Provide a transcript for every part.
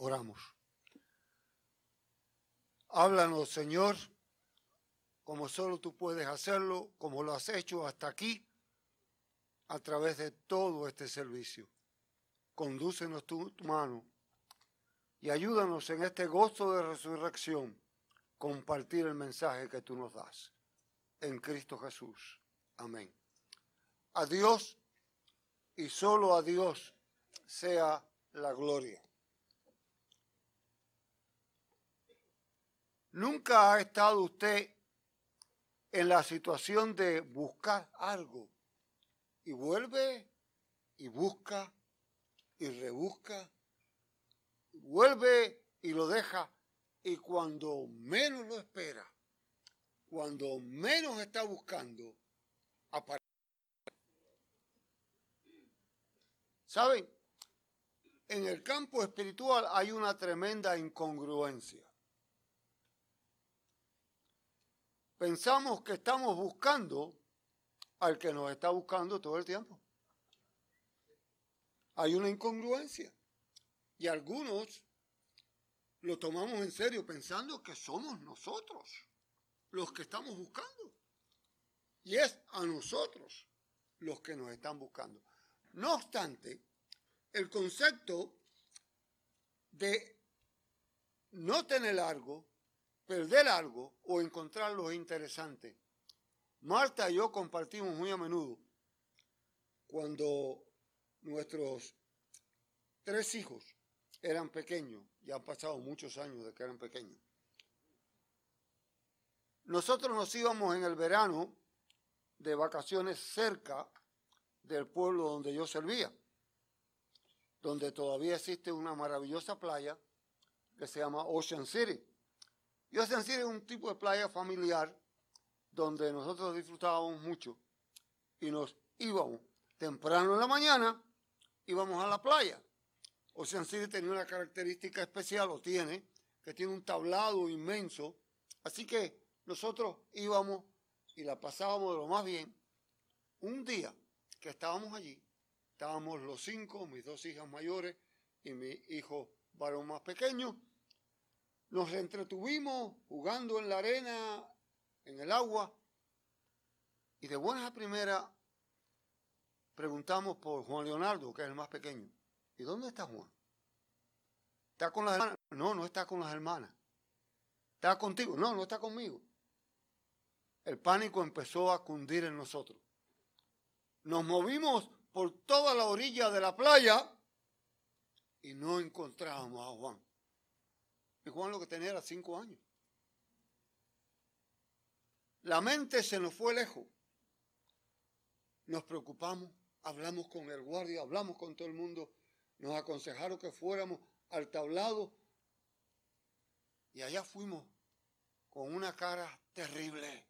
Oramos. Háblanos, Señor, como solo tú puedes hacerlo, como lo has hecho hasta aquí, a través de todo este servicio. Condúcenos tu, tu mano y ayúdanos en este gozo de resurrección compartir el mensaje que tú nos das. En Cristo Jesús. Amén. A Dios y solo a Dios sea la gloria. ¿Nunca ha estado usted en la situación de buscar algo y vuelve y busca y rebusca, vuelve y lo deja y cuando menos lo espera, cuando menos está buscando, aparece. ¿Saben? En el campo espiritual hay una tremenda incongruencia. Pensamos que estamos buscando al que nos está buscando todo el tiempo. Hay una incongruencia. Y algunos lo tomamos en serio pensando que somos nosotros los que estamos buscando. Y es a nosotros los que nos están buscando. No obstante, el concepto de no tener algo, perder algo o encontrarlo es interesante. Marta y yo compartimos muy a menudo cuando nuestros tres hijos eran pequeños, ya han pasado muchos años de que eran pequeños. Nosotros nos íbamos en el verano de vacaciones cerca del pueblo donde yo servía, donde todavía existe una maravillosa playa que se llama Ocean City. Y Ocean City es un tipo de playa familiar donde nosotros disfrutábamos mucho y nos íbamos temprano en la mañana, íbamos a la playa Ocean City tenía una característica especial, o tiene, que tiene un tablado inmenso. Así que nosotros íbamos y la pasábamos de lo más bien. Un día que estábamos allí, estábamos los cinco, mis dos hijas mayores y mi hijo varón más pequeño. Nos entretuvimos jugando en la arena, en el agua, y de buenas a primeras preguntamos por Juan Leonardo, que es el más pequeño. ¿Y dónde está Juan? ¿Está con las hermanas? No, no está con las hermanas. ¿Está contigo? No, no está conmigo. El pánico empezó a cundir en nosotros. Nos movimos por toda la orilla de la playa y no encontrábamos a Juan. Juan lo que tenía era cinco años. La mente se nos fue lejos. Nos preocupamos, hablamos con el guardia, hablamos con todo el mundo nos aconsejaron que fuéramos al tablado y allá fuimos con una cara terrible,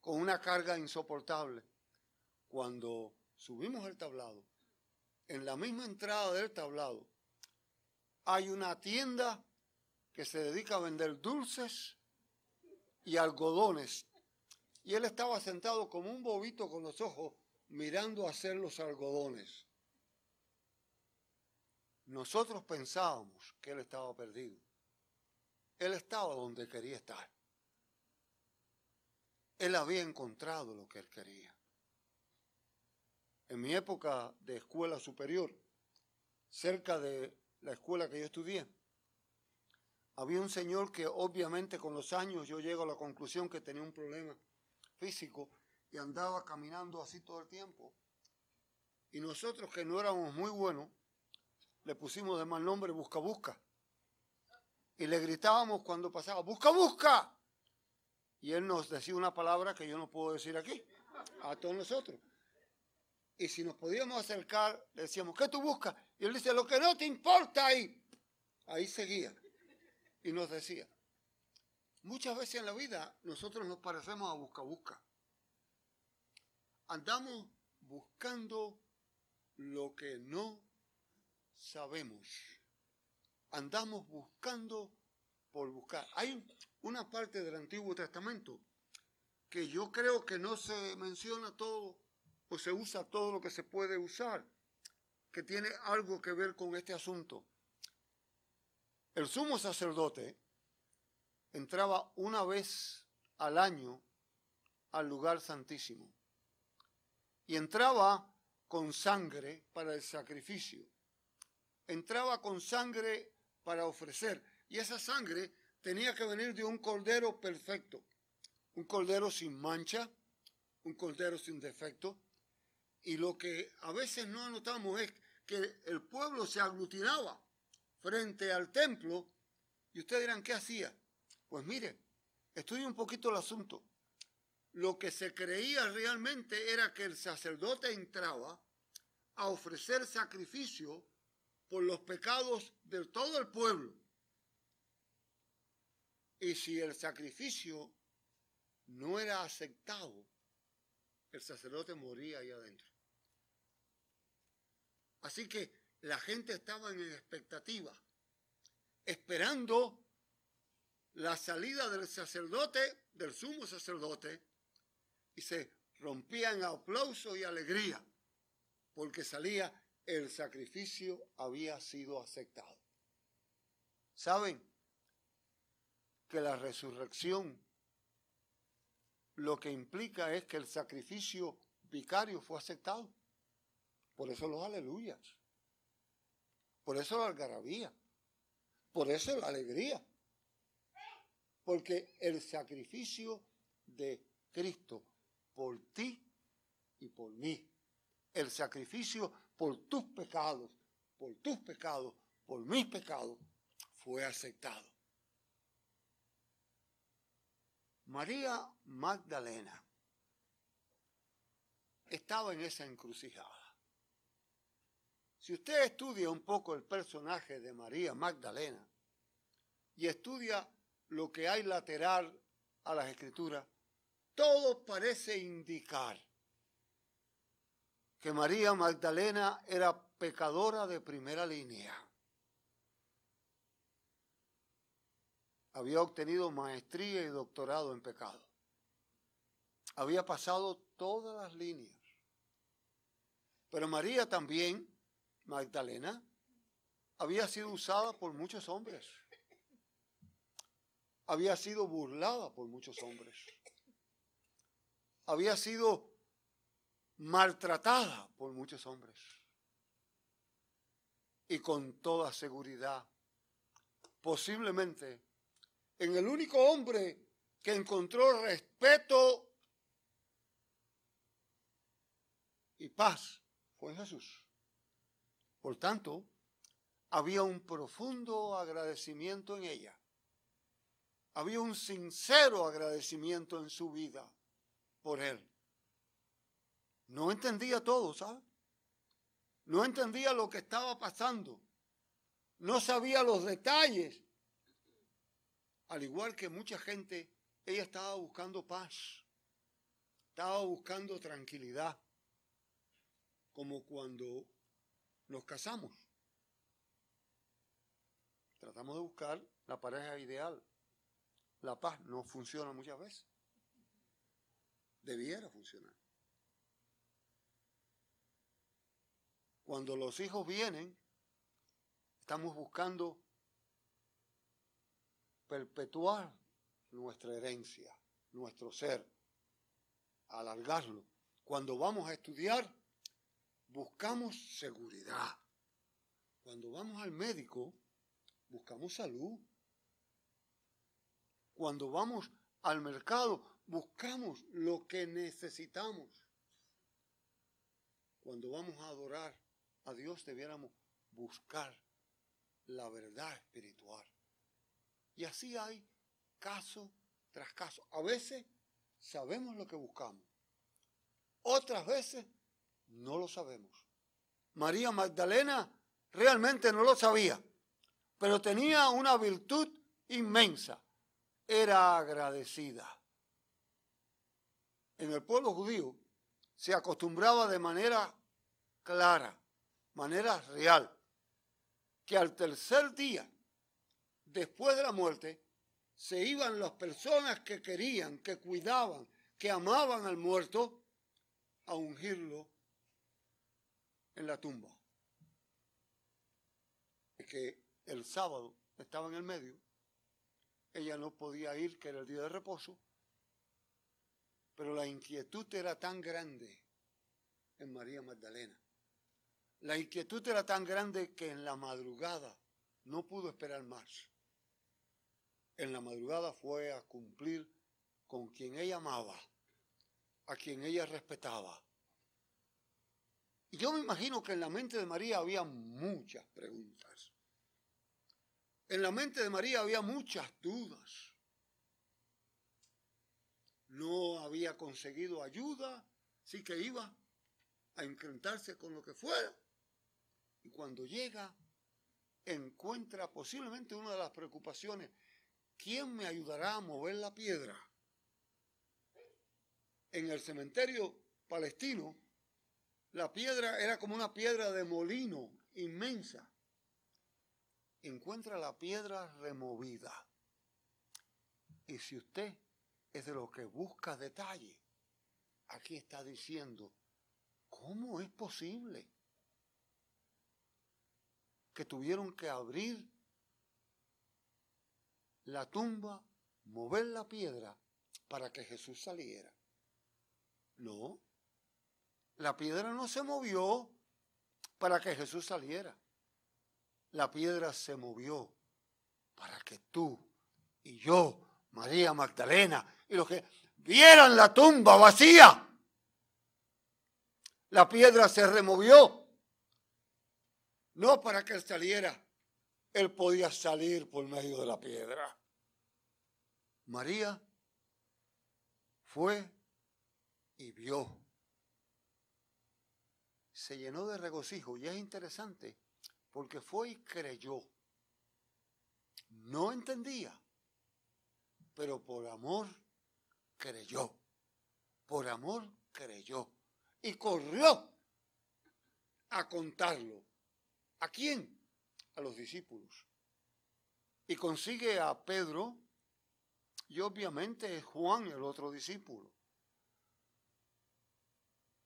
con una carga insoportable. Cuando subimos al tablado, en la misma entrada del tablado, hay una tienda que se dedica a vender dulces y algodones. Y él estaba sentado como un bobito con los ojos mirando hacer los algodones. Nosotros pensábamos que él estaba perdido. Él estaba donde quería estar. Él había encontrado lo que él quería. En mi época de escuela superior, cerca de la escuela que yo estudié, había un señor que obviamente con los años yo llego a la conclusión que tenía un problema físico y andaba caminando así todo el tiempo. Y nosotros que no éramos muy buenos, le pusimos de mal nombre Busca Busca. Y le gritábamos cuando pasaba, Busca Busca. Y él nos decía una palabra que yo no puedo decir aquí, a todos nosotros. Y si nos podíamos acercar, le decíamos, ¿qué tú buscas? Y él dice, lo que no te importa ahí. Ahí seguía. Y nos decía, muchas veces en la vida nosotros nos parecemos a busca busca. Andamos buscando lo que no sabemos. Andamos buscando por buscar. Hay una parte del Antiguo Testamento que yo creo que no se menciona todo o se usa todo lo que se puede usar, que tiene algo que ver con este asunto. El sumo sacerdote entraba una vez al año al lugar santísimo y entraba con sangre para el sacrificio. Entraba con sangre para ofrecer y esa sangre tenía que venir de un cordero perfecto, un cordero sin mancha, un cordero sin defecto. Y lo que a veces no notamos es que el pueblo se aglutinaba frente al templo y ustedes dirán, ¿qué hacía? Pues mire, estudie un poquito el asunto. Lo que se creía realmente era que el sacerdote entraba a ofrecer sacrificio por los pecados de todo el pueblo. Y si el sacrificio no era aceptado, el sacerdote moría ahí adentro. Así que la gente estaba en expectativa, esperando la salida del sacerdote, del sumo sacerdote, y se rompía en aplauso y alegría, porque salía el sacrificio había sido aceptado. ¿Saben que la resurrección lo que implica es que el sacrificio vicario fue aceptado? Por eso los aleluyas. Por eso la algarabía. Por eso la alegría. Porque el sacrificio de Cristo por ti y por mí. El sacrificio por tus pecados, por tus pecados, por mis pecados, fue aceptado. María Magdalena estaba en esa encrucijada. Si usted estudia un poco el personaje de María Magdalena y estudia lo que hay lateral a las escrituras, todo parece indicar que María Magdalena era pecadora de primera línea. Había obtenido maestría y doctorado en pecado. Había pasado todas las líneas. Pero María también Magdalena había sido usada por muchos hombres. Había sido burlada por muchos hombres. Había sido maltratada por muchos hombres. Y con toda seguridad, posiblemente, en el único hombre que encontró respeto y paz fue Jesús. Por tanto, había un profundo agradecimiento en ella. Había un sincero agradecimiento en su vida por él. No entendía todo, ¿sabes? No entendía lo que estaba pasando. No sabía los detalles. Al igual que mucha gente, ella estaba buscando paz. Estaba buscando tranquilidad. Como cuando nos casamos. Tratamos de buscar la pareja ideal. La paz no funciona muchas veces. Debiera funcionar. Cuando los hijos vienen, estamos buscando perpetuar nuestra herencia, nuestro ser, alargarlo. Cuando vamos a estudiar, buscamos seguridad. Cuando vamos al médico, buscamos salud. Cuando vamos al mercado, buscamos lo que necesitamos. Cuando vamos a adorar a Dios, debiéramos buscar la verdad espiritual. Y así hay caso tras caso. A veces sabemos lo que buscamos. Otras veces no lo sabemos. María Magdalena realmente no lo sabía, pero tenía una virtud inmensa. Era agradecida. En el pueblo judío se acostumbraba de manera clara, manera real, que al tercer día, después de la muerte, se iban las personas que querían, que cuidaban, que amaban al muerto, a ungirlo en la tumba. Es que el sábado estaba en el medio. Ella no podía ir, que era el día de reposo. Pero la inquietud era tan grande en María Magdalena. La inquietud era tan grande que en la madrugada no pudo esperar más. En la madrugada fue a cumplir con quien ella amaba, a quien ella respetaba. Y yo me imagino que en la mente de María había muchas preguntas. En la mente de María había muchas dudas. No había conseguido ayuda, sí que iba a enfrentarse con lo que fuera. Y cuando llega, encuentra posiblemente una de las preocupaciones, ¿quién me ayudará a mover la piedra? En el cementerio palestino, la piedra era como una piedra de molino inmensa. Encuentra la piedra removida. Y si usted es de los que busca detalle, aquí está diciendo, ¿cómo es posible que tuvieron que abrir la tumba, mover la piedra para que Jesús saliera? No, la piedra no se movió para que Jesús saliera. La piedra se movió para que tú y yo, María Magdalena, y los que vieran la tumba vacía, la piedra se removió. No para que él saliera, él podía salir por medio de la piedra. María fue y vio se llenó de regocijo. Y es interesante porque fue y creyó. No entendía, pero por amor creyó. Por amor creyó. Y corrió a contarlo. ¿A quién? A los discípulos. Y consigue a Pedro y obviamente Juan, el otro discípulo.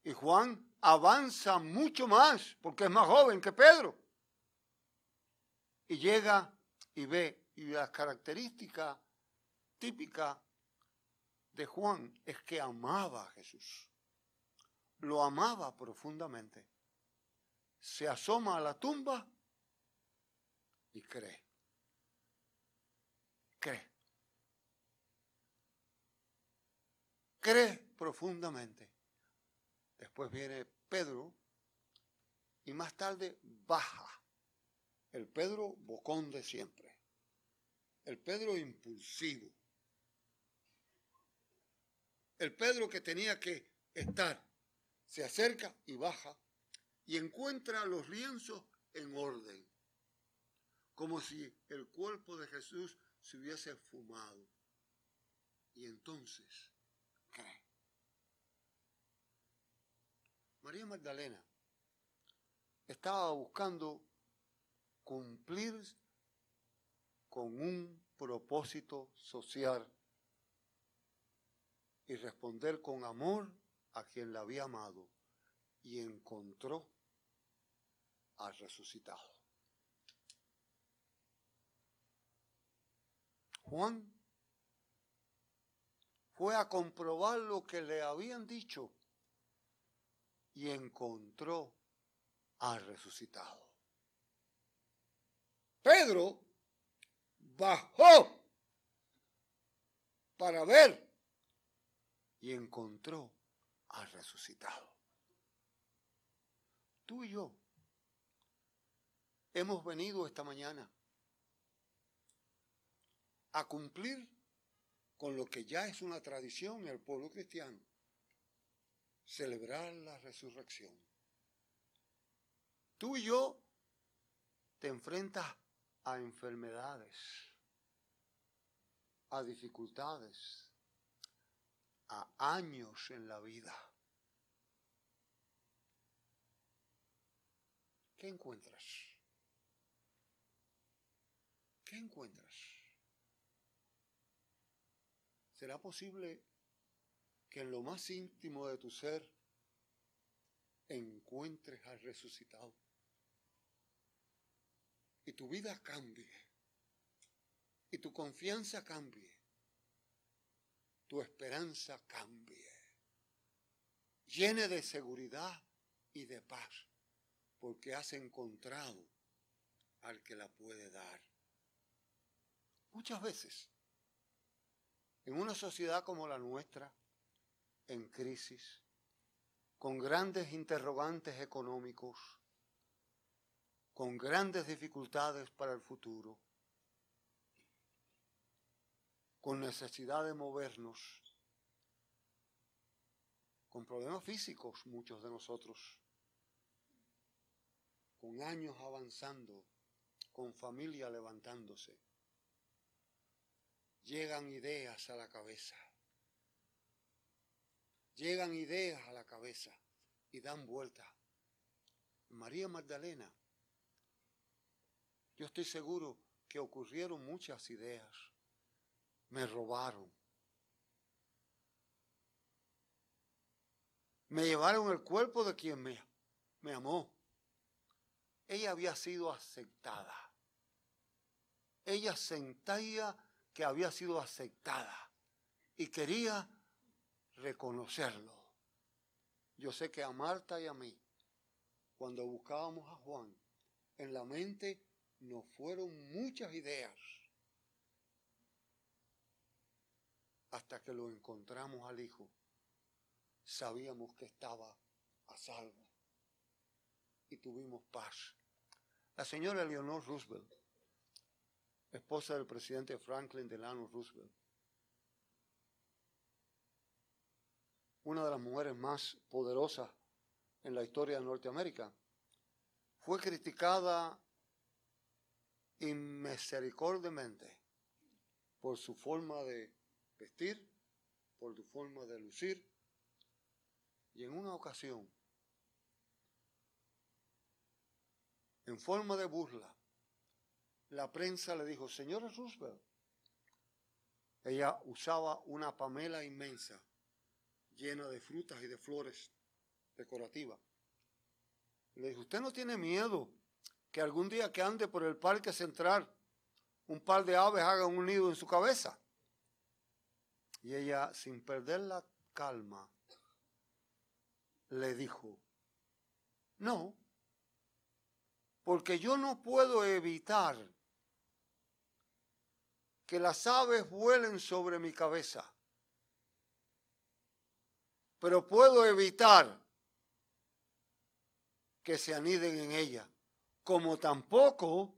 Y Juan avanza mucho más, porque es más joven que Pedro. Y llega y ve, y la característica típica de Juan es que amaba a Jesús. Lo amaba profundamente. Se asoma a la tumba y cree. Cree. Cree profundamente. Después viene Pedro y más tarde baja. El Pedro bocón de siempre. El Pedro impulsivo. El Pedro que tenía que estar. Se acerca y baja y encuentra los lienzos en orden. Como si el cuerpo de Jesús se hubiese fumado. Y entonces María Magdalena estaba buscando cumplir con un propósito social y responder con amor a quien la había amado y encontró al resucitado. Juan fue a comprobar lo que le habían dicho y encontró al resucitado. Pedro bajó para ver y encontró al resucitado. Tú y yo hemos venido esta mañana a cumplir con lo que ya es una tradición en el pueblo cristiano celebrar la resurrección. Tú y yo te enfrentas a enfermedades, a dificultades, a años en la vida. ¿Qué encuentras? ¿Qué encuentras? ¿Será posible que en lo más íntimo de tu ser encuentres al resucitado. Y tu vida cambie. Y tu confianza cambie, tu esperanza cambie, llene de seguridad y de paz, porque has encontrado al que la puede dar. Muchas veces, en una sociedad como la nuestra, en crisis, con grandes interrogantes económicos, con grandes dificultades para el futuro, con necesidad de movernos, con problemas físicos muchos de nosotros, con años avanzando, con familia levantándose. Llegan ideas a la cabeza. Llegan ideas a la cabeza y dan vuelta. María Magdalena, yo estoy seguro que ocurrieron muchas ideas me robaron. Me llevaron el cuerpo de quien me, me amó. Ella había sido aceptada. Ella sentía que había sido aceptada y quería reconocerlo. Yo sé que a Marta y a mí, cuando buscábamos a Juan, en la mente nos fueron muchas ideas hasta que lo encontramos al Hijo, sabíamos que estaba a salvo y tuvimos paz. La señora Eleanor Roosevelt, esposa del presidente Franklin Delano Roosevelt, una de las mujeres más poderosas en la historia de Norteamérica, fue criticada inmisericordiamente por su forma de vestir, por tu forma de lucir. Y en una ocasión, en forma de burla, la prensa le dijo, señora Roosevelt, ella usaba una pamela inmensa, llena de frutas y de flores decorativas. Le dijo, usted no tiene miedo que algún día que ande por el parque central, un par de aves hagan un nido en su cabeza. Y ella, sin perder la calma, le dijo, no, porque yo no puedo evitar que las aves vuelen sobre mi cabeza, pero puedo evitar que se aniden en ella, como tampoco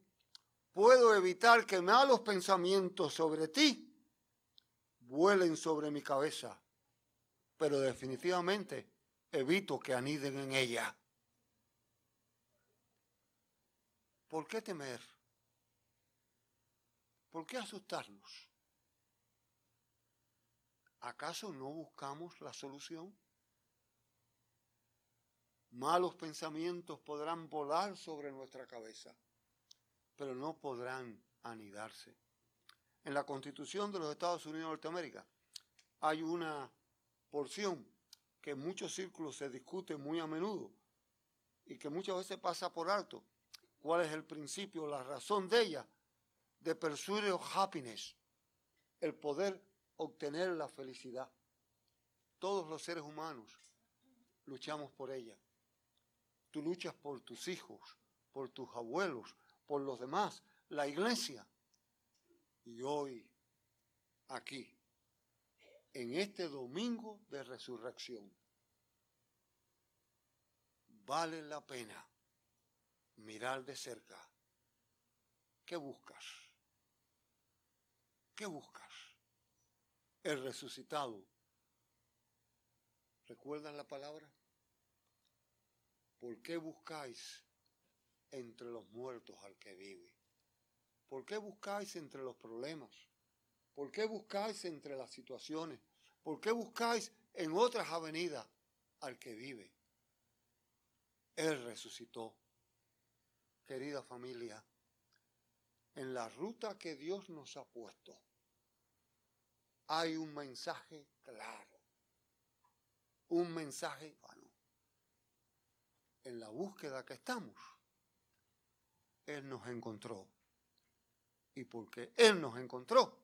puedo evitar que malos pensamientos sobre ti vuelen sobre mi cabeza, pero definitivamente evito que aniden en ella. ¿Por qué temer? ¿Por qué asustarnos? ¿Acaso no buscamos la solución? Malos pensamientos podrán volar sobre nuestra cabeza, pero no podrán anidarse en la Constitución de los Estados Unidos de Norteamérica hay una porción que en muchos círculos se discute muy a menudo y que muchas veces pasa por alto. ¿Cuál es el principio, la razón de ella? De pursuit of happiness, el poder obtener la felicidad. Todos los seres humanos luchamos por ella. Tú luchas por tus hijos, por tus abuelos, por los demás, la iglesia y hoy, aquí, en este domingo de resurrección, vale la pena mirar de cerca. ¿Qué buscas? ¿Qué buscas? El resucitado. ¿Recuerdan la palabra? ¿Por qué buscáis entre los muertos al que vive? ¿Por qué buscáis entre los problemas? ¿Por qué buscáis entre las situaciones? ¿Por qué buscáis en otras avenidas al que vive? Él resucitó. Querida familia, en la ruta que Dios nos ha puesto hay un mensaje claro. Un mensaje, bueno, en la búsqueda que estamos, Él nos encontró y porque Él nos encontró,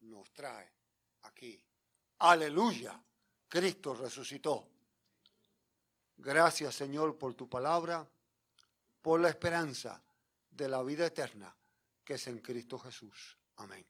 nos trae aquí. Aleluya, Cristo resucitó. Gracias Señor por tu palabra, por la esperanza de la vida eterna que es en Cristo Jesús. Amén.